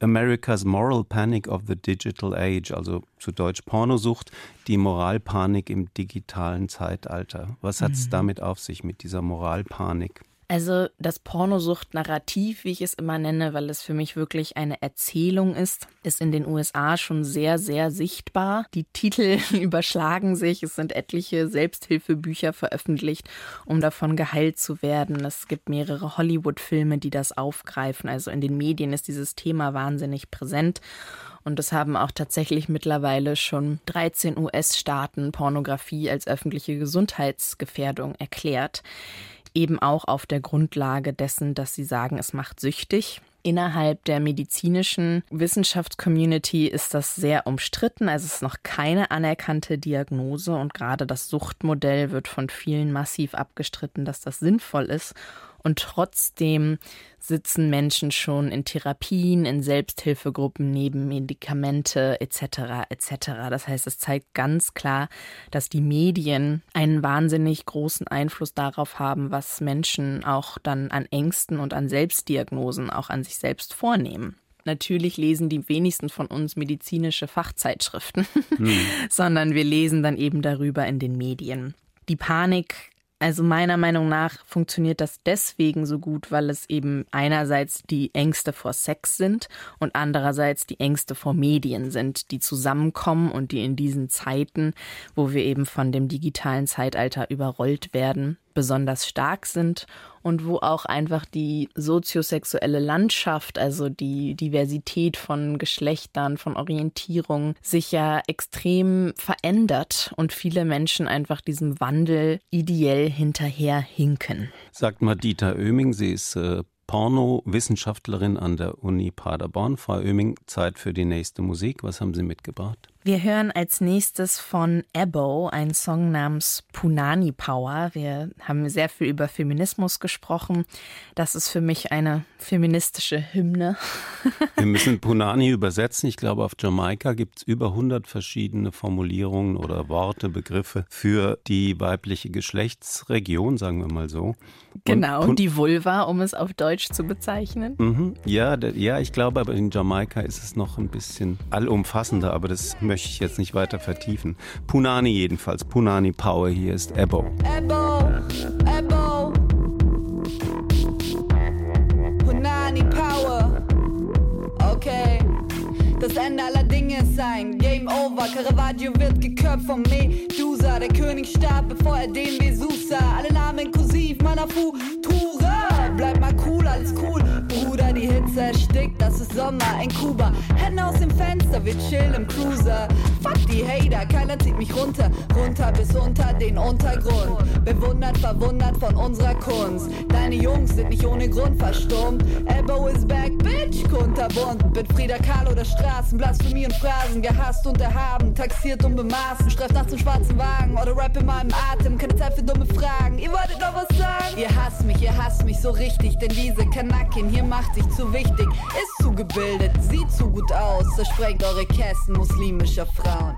America's Moral Panic of the Digital Age, also zu Deutsch Pornosucht, die Moralpanik im digitalen Zeitalter. Was hat es mhm. damit auf sich mit dieser Moralpanik? Also das Pornosucht-Narrativ, wie ich es immer nenne, weil es für mich wirklich eine Erzählung ist, ist in den USA schon sehr, sehr sichtbar. Die Titel überschlagen sich. Es sind etliche Selbsthilfebücher veröffentlicht, um davon geheilt zu werden. Es gibt mehrere Hollywood-Filme, die das aufgreifen. Also in den Medien ist dieses Thema wahnsinnig präsent. Und es haben auch tatsächlich mittlerweile schon 13 US-Staaten Pornografie als öffentliche Gesundheitsgefährdung erklärt eben auch auf der Grundlage dessen, dass sie sagen, es macht süchtig. Innerhalb der medizinischen Wissenschaftscommunity ist das sehr umstritten. Also es ist noch keine anerkannte Diagnose und gerade das Suchtmodell wird von vielen massiv abgestritten, dass das sinnvoll ist. Und trotzdem sitzen Menschen schon in Therapien, in Selbsthilfegruppen neben Medikamente etc. etc. Das heißt, es zeigt ganz klar, dass die Medien einen wahnsinnig großen Einfluss darauf haben, was Menschen auch dann an Ängsten und an Selbstdiagnosen auch an sich selbst vornehmen. Natürlich lesen die wenigsten von uns medizinische Fachzeitschriften, hm. sondern wir lesen dann eben darüber in den Medien. Die Panik also meiner Meinung nach funktioniert das deswegen so gut, weil es eben einerseits die Ängste vor Sex sind und andererseits die Ängste vor Medien sind, die zusammenkommen und die in diesen Zeiten, wo wir eben von dem digitalen Zeitalter überrollt werden, besonders stark sind und wo auch einfach die soziosexuelle Landschaft, also die Diversität von Geschlechtern, von Orientierung sich ja extrem verändert und viele Menschen einfach diesem Wandel ideell hinterherhinken. Sagt mal Dieter Oeming, sie ist äh Porno-Wissenschaftlerin an der Uni Paderborn. Frau Oeming, Zeit für die nächste Musik. Was haben Sie mitgebracht? Wir hören als nächstes von Ebo einen Song namens Punani Power. Wir haben sehr viel über Feminismus gesprochen. Das ist für mich eine feministische Hymne. Wir müssen Punani übersetzen. Ich glaube, auf Jamaika gibt es über 100 verschiedene Formulierungen oder Worte, Begriffe für die weibliche Geschlechtsregion, sagen wir mal so. Genau, Und die Vulva, um es auf Deutsch zu bezeichnen. Mhm, ja, ja, ich glaube, aber in Jamaika ist es noch ein bisschen allumfassender, aber das möchte ich jetzt nicht weiter vertiefen. Punani jedenfalls, Punani Power, hier ist Ebo. Ebo, Ebo. Punani Power. Okay. Das Ende aller Dinge ist ein Game Over. Caravaggio wird geköpft vom Medusa. Der König starb, bevor er den Vesuv sah. Alle Namen inklusiv meiner Futura. Bleib mal cool, alles cool. Bruder, die Hitze erstickt, das ist Sommer in Kuba. Hände aus dem Fenster, wir chillen im Cruiser. Fuck die Hater, keiner zieht mich runter. Runter bis unter den Untergrund. Bewundert, verwundert von unserer Kunst. Deine Jungs sind nicht ohne Grund verstummt. Elbow is back, bitch, kunterbunt. Bin Frieda Kahlo der Straßen, Blasphemie und Phrasen. Gehasst und erhaben, taxiert und bemaßen. Streift nach zum schwarzen Wagen oder Rap in meinem Atem. Keine Zeit für dumme Fragen. Ihr wolltet noch was sagen? Ihr hasst mich, ihr hasst mich so richtig. Denn diese Kanakin hier macht sich zu wichtig. Ist zu gebildet, sieht zu gut aus. Zersprengt eure Kästen muslimischer Frauen.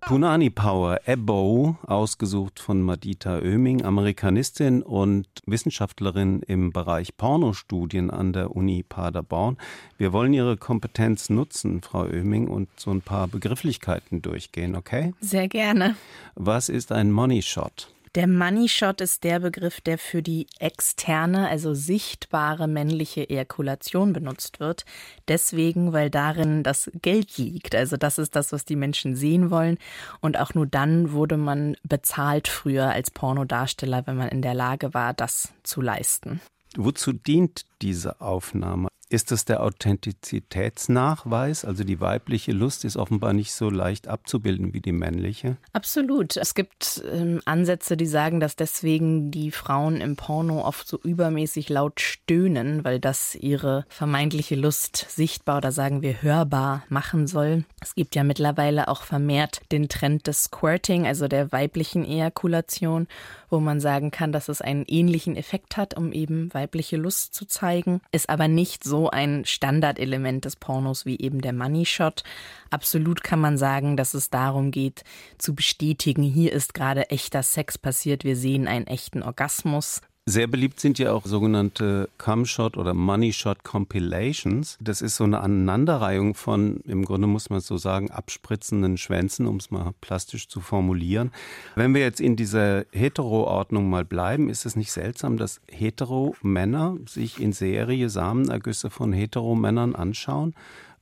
Punani Power, Ebo, ausgesucht von Madita Oeming, Amerikanistin und Wissenschaftlerin im Bereich Pornostudien an der Uni Paderborn. Wir wollen Ihre Kompetenz nutzen, Frau Oeming, und so ein paar Begrifflichkeiten durchgehen, okay? Sehr gerne. Was ist ein Money Shot? Der Money Shot ist der Begriff, der für die externe, also sichtbare männliche Ejakulation benutzt wird. Deswegen, weil darin das Geld liegt. Also das ist das, was die Menschen sehen wollen. Und auch nur dann wurde man bezahlt früher als Pornodarsteller, wenn man in der Lage war, das zu leisten. Wozu dient diese Aufnahme? Ist das der Authentizitätsnachweis? Also die weibliche Lust ist offenbar nicht so leicht abzubilden wie die männliche? Absolut. Es gibt ähm, Ansätze, die sagen, dass deswegen die Frauen im Porno oft so übermäßig laut stöhnen, weil das ihre vermeintliche Lust sichtbar oder sagen wir hörbar machen soll. Es gibt ja mittlerweile auch vermehrt den Trend des Squirting, also der weiblichen Ejakulation, wo man sagen kann, dass es einen ähnlichen Effekt hat, um eben weibliche Lust zu zeigen, ist aber nicht so ein Standardelement des Pornos wie eben der Money Shot. Absolut kann man sagen, dass es darum geht, zu bestätigen, hier ist gerade echter Sex passiert, wir sehen einen echten Orgasmus. Sehr beliebt sind ja auch sogenannte Cum-Shot oder Money-Shot Compilations. Das ist so eine Aneinanderreihung von, im Grunde muss man so sagen, abspritzenden Schwänzen, um es mal plastisch zu formulieren. Wenn wir jetzt in dieser Hetero-Ordnung mal bleiben, ist es nicht seltsam, dass Hetero-Männer sich in Serie Samenergüsse von Hetero-Männern anschauen?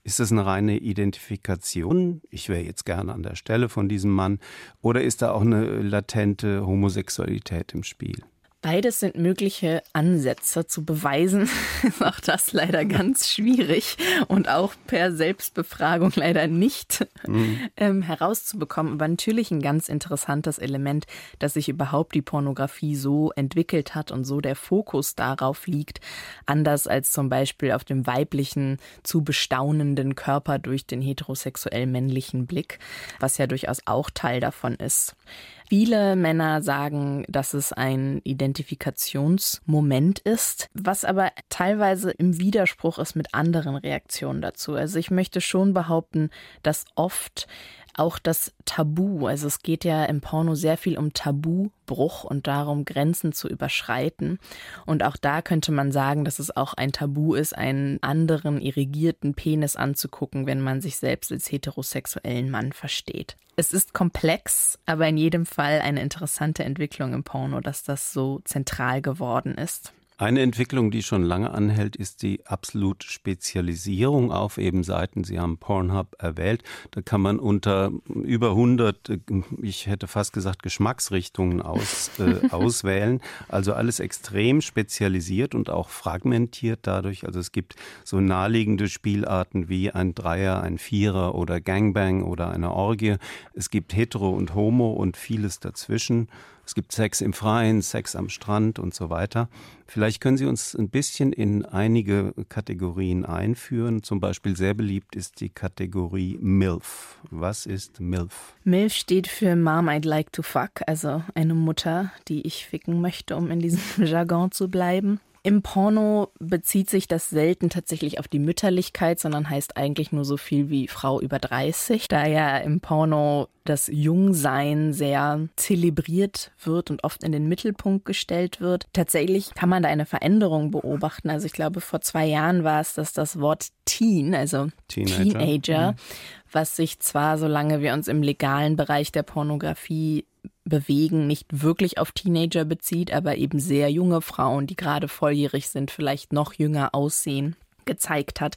Ist das eine reine Identifikation? Ich wäre jetzt gerne an der Stelle von diesem Mann. Oder ist da auch eine latente Homosexualität im Spiel? Beides sind mögliche Ansätze zu beweisen. ist auch das leider ganz schwierig und auch per Selbstbefragung leider nicht mhm. ähm, herauszubekommen. Aber natürlich ein ganz interessantes Element, dass sich überhaupt die Pornografie so entwickelt hat und so der Fokus darauf liegt, anders als zum Beispiel auf dem weiblichen, zu bestaunenden Körper durch den heterosexuell männlichen Blick, was ja durchaus auch Teil davon ist. Viele Männer sagen, dass es ein Identifikationsmoment ist, was aber teilweise im Widerspruch ist mit anderen Reaktionen dazu. Also ich möchte schon behaupten, dass oft auch das Tabu, also es geht ja im Porno sehr viel um Tabubruch und darum, Grenzen zu überschreiten. Und auch da könnte man sagen, dass es auch ein Tabu ist, einen anderen irrigierten Penis anzugucken, wenn man sich selbst als heterosexuellen Mann versteht. Es ist komplex, aber in jedem Fall eine interessante Entwicklung im Porno, dass das so zentral geworden ist. Eine Entwicklung, die schon lange anhält, ist die absolute Spezialisierung auf eben Seiten. Sie haben Pornhub erwählt. Da kann man unter über 100, ich hätte fast gesagt, Geschmacksrichtungen aus, äh, auswählen. Also alles extrem spezialisiert und auch fragmentiert dadurch. Also es gibt so naheliegende Spielarten wie ein Dreier, ein Vierer oder Gangbang oder eine Orgie. Es gibt Hetero und Homo und vieles dazwischen. Es gibt Sex im Freien, Sex am Strand und so weiter. Vielleicht können Sie uns ein bisschen in einige Kategorien einführen. Zum Beispiel sehr beliebt ist die Kategorie MILF. Was ist MILF? MILF steht für Mom I'd Like to Fuck, also eine Mutter, die ich ficken möchte, um in diesem Jargon zu bleiben. Im Porno bezieht sich das selten tatsächlich auf die Mütterlichkeit, sondern heißt eigentlich nur so viel wie Frau über 30, da ja im Porno das Jungsein sehr zelebriert wird und oft in den Mittelpunkt gestellt wird. Tatsächlich kann man da eine Veränderung beobachten. Also ich glaube, vor zwei Jahren war es, dass das Wort Teen, also Teenager, Teenager mhm. was sich zwar, solange wir uns im legalen Bereich der Pornografie bewegen, nicht wirklich auf Teenager bezieht, aber eben sehr junge Frauen, die gerade volljährig sind, vielleicht noch jünger aussehen gezeigt hat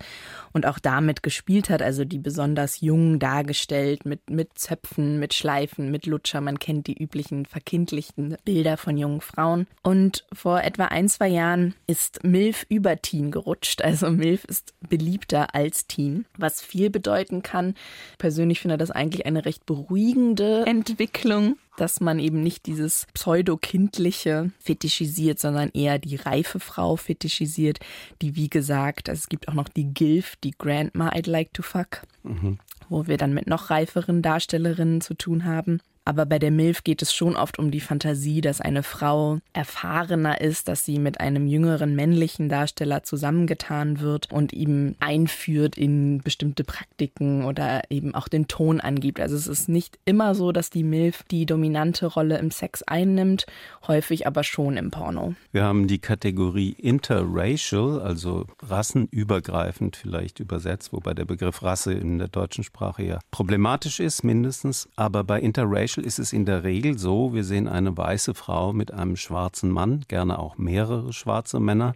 und auch damit gespielt hat, also die besonders jung dargestellt mit, mit Zöpfen, mit Schleifen, mit Lutscher. Man kennt die üblichen verkindlichten Bilder von jungen Frauen. Und vor etwa ein, zwei Jahren ist MILF über Teen gerutscht. Also MILF ist beliebter als Teen, was viel bedeuten kann. Persönlich finde das eigentlich eine recht beruhigende Entwicklung dass man eben nicht dieses pseudo-kindliche fetischisiert, sondern eher die reife Frau fetischisiert, die wie gesagt, also es gibt auch noch die GILF, die Grandma I'd like to fuck, mhm. wo wir dann mit noch reiferen Darstellerinnen zu tun haben. Aber bei der MILF geht es schon oft um die Fantasie, dass eine Frau erfahrener ist, dass sie mit einem jüngeren männlichen Darsteller zusammengetan wird und ihm einführt in bestimmte Praktiken oder eben auch den Ton angibt. Also es ist nicht immer so, dass die MILF die dominante Rolle im Sex einnimmt, häufig aber schon im Porno. Wir haben die Kategorie interracial, also rassenübergreifend vielleicht übersetzt, wobei der Begriff Rasse in der deutschen Sprache ja problematisch ist, mindestens. Aber bei interracial Special ist es in der Regel so, wir sehen eine weiße Frau mit einem schwarzen Mann, gerne auch mehrere schwarze Männer.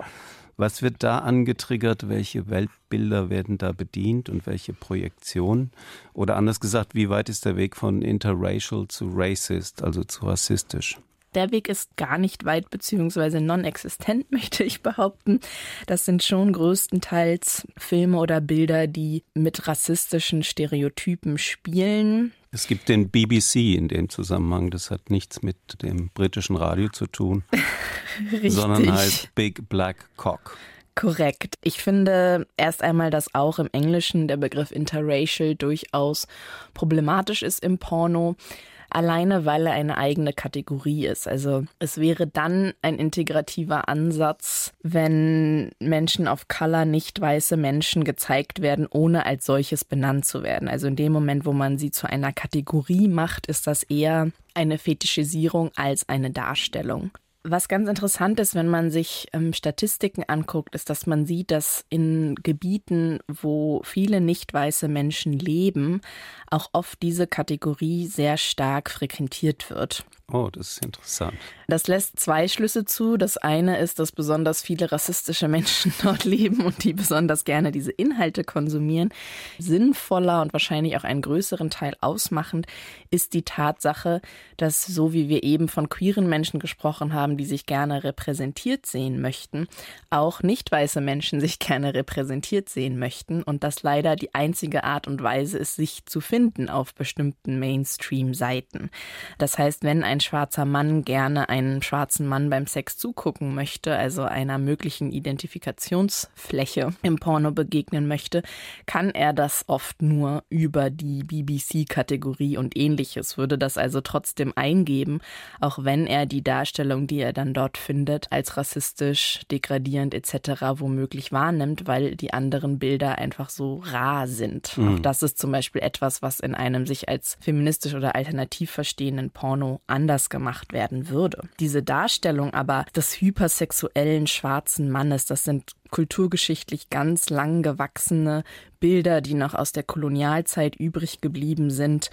Was wird da angetriggert? Welche Weltbilder werden da bedient und welche Projektionen? Oder anders gesagt, wie weit ist der Weg von interracial zu racist, also zu rassistisch? Der Weg ist gar nicht weit beziehungsweise non-existent, möchte ich behaupten. Das sind schon größtenteils Filme oder Bilder, die mit rassistischen Stereotypen spielen. Es gibt den BBC in dem Zusammenhang, das hat nichts mit dem britischen Radio zu tun, sondern heißt Big Black Cock. Korrekt. Ich finde erst einmal, dass auch im Englischen der Begriff interracial durchaus problematisch ist im Porno alleine weil er eine eigene Kategorie ist. Also es wäre dann ein integrativer Ansatz, wenn Menschen of Color nicht weiße Menschen gezeigt werden, ohne als solches benannt zu werden. Also in dem Moment, wo man sie zu einer Kategorie macht, ist das eher eine Fetischisierung als eine Darstellung. Was ganz interessant ist, wenn man sich ähm, Statistiken anguckt, ist, dass man sieht, dass in Gebieten, wo viele nicht weiße Menschen leben, auch oft diese Kategorie sehr stark frequentiert wird. Oh, das ist interessant. Das lässt zwei Schlüsse zu. Das eine ist, dass besonders viele rassistische Menschen dort leben und die besonders gerne diese Inhalte konsumieren. Sinnvoller und wahrscheinlich auch einen größeren Teil ausmachend ist die Tatsache, dass so wie wir eben von queeren Menschen gesprochen haben, die sich gerne repräsentiert sehen möchten, auch nicht weiße Menschen sich gerne repräsentiert sehen möchten und das leider die einzige Art und Weise ist, sich zu finden auf bestimmten Mainstream-Seiten. Das heißt, wenn ein schwarzer Mann gerne einen schwarzen Mann beim Sex zugucken möchte, also einer möglichen Identifikationsfläche im Porno begegnen möchte, kann er das oft nur über die BBC-Kategorie und ähnliches, würde das also trotzdem eingeben, auch wenn er die Darstellung, die er dann dort findet, als rassistisch, degradierend etc. womöglich wahrnimmt, weil die anderen Bilder einfach so rar sind. Mhm. Auch das ist zum Beispiel etwas, was in einem sich als feministisch oder alternativ verstehenden Porno anders anders gemacht werden würde. Diese Darstellung aber des hypersexuellen schwarzen Mannes, das sind kulturgeschichtlich ganz lang gewachsene Bilder, die noch aus der Kolonialzeit übrig geblieben sind,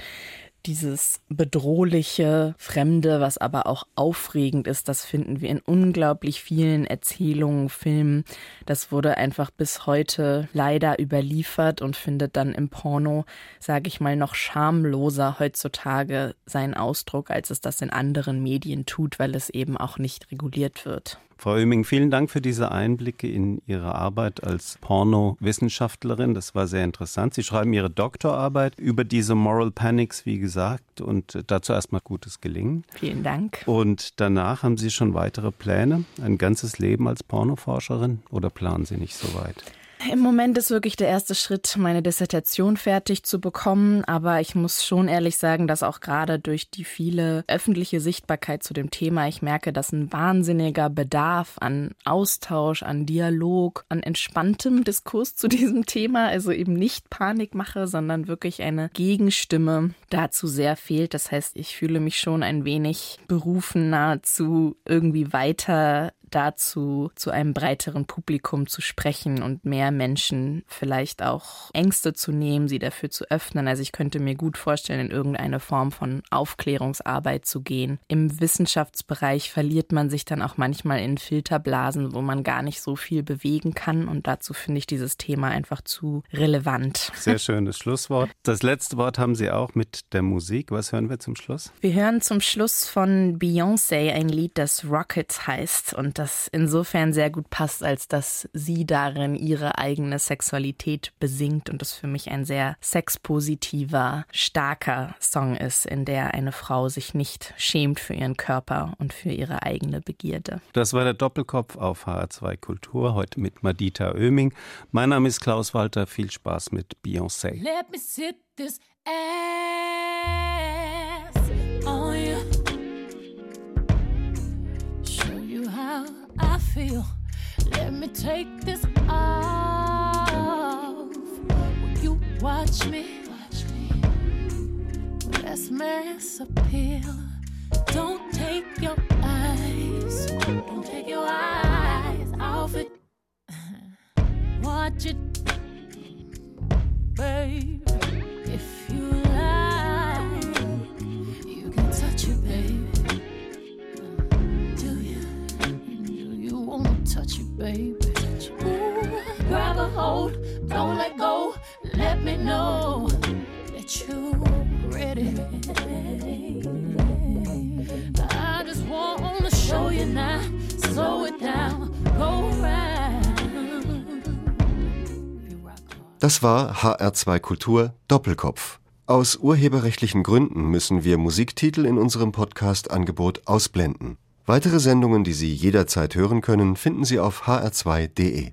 dieses bedrohliche, fremde, was aber auch aufregend ist, das finden wir in unglaublich vielen Erzählungen, Filmen. Das wurde einfach bis heute leider überliefert und findet dann im Porno, sage ich mal, noch schamloser heutzutage seinen Ausdruck, als es das in anderen Medien tut, weil es eben auch nicht reguliert wird. Frau Oeming, vielen Dank für diese Einblicke in Ihre Arbeit als Porno-Wissenschaftlerin. Das war sehr interessant. Sie schreiben Ihre Doktorarbeit über diese Moral Panics, wie gesagt, und dazu erstmal gutes Gelingen. Vielen Dank. Und danach haben Sie schon weitere Pläne? Ein ganzes Leben als Pornoforscherin oder planen Sie nicht so weit? Im Moment ist wirklich der erste Schritt, meine Dissertation fertig zu bekommen. Aber ich muss schon ehrlich sagen, dass auch gerade durch die viele öffentliche Sichtbarkeit zu dem Thema ich merke, dass ein wahnsinniger Bedarf an Austausch, an Dialog, an entspanntem Diskurs zu diesem Thema, also eben nicht Panikmache, sondern wirklich eine Gegenstimme dazu sehr fehlt. Das heißt, ich fühle mich schon ein wenig berufen, nahezu irgendwie weiter dazu, zu einem breiteren Publikum zu sprechen und mehr Menschen vielleicht auch Ängste zu nehmen, sie dafür zu öffnen. Also ich könnte mir gut vorstellen, in irgendeine Form von Aufklärungsarbeit zu gehen. Im Wissenschaftsbereich verliert man sich dann auch manchmal in Filterblasen, wo man gar nicht so viel bewegen kann. Und dazu finde ich dieses Thema einfach zu relevant. Sehr schönes Schlusswort. Das letzte Wort haben Sie auch mit der Musik. Was hören wir zum Schluss? Wir hören zum Schluss von Beyoncé ein Lied, das Rockets heißt und das insofern sehr gut passt, als dass sie darin ihre eigene Sexualität besingt und das für mich ein sehr sexpositiver, starker Song ist, in der eine Frau sich nicht schämt für ihren Körper und für ihre eigene Begierde. Das war der Doppelkopf auf HR2 Kultur, heute mit Madita Oeming. Mein Name ist Klaus Walter, viel Spaß mit Beyoncé. Let me sit this ass on you. I feel. Let me take this off. Will you watch me? Watch me. Let's mass appeal. Don't take your eyes. Don't take your eyes off it. Watch it, babe. Touch you, baby. Ooh, grab a hold, don't let go. Let me know that you're ready. I just wanna show you now, slow it down, go round. Das war HR2 Kultur Doppelkopf. Aus urheberrechtlichen Gründen müssen wir Musiktitel in unserem Podcast-Angebot ausblenden. Weitere Sendungen, die Sie jederzeit hören können, finden Sie auf hr2.de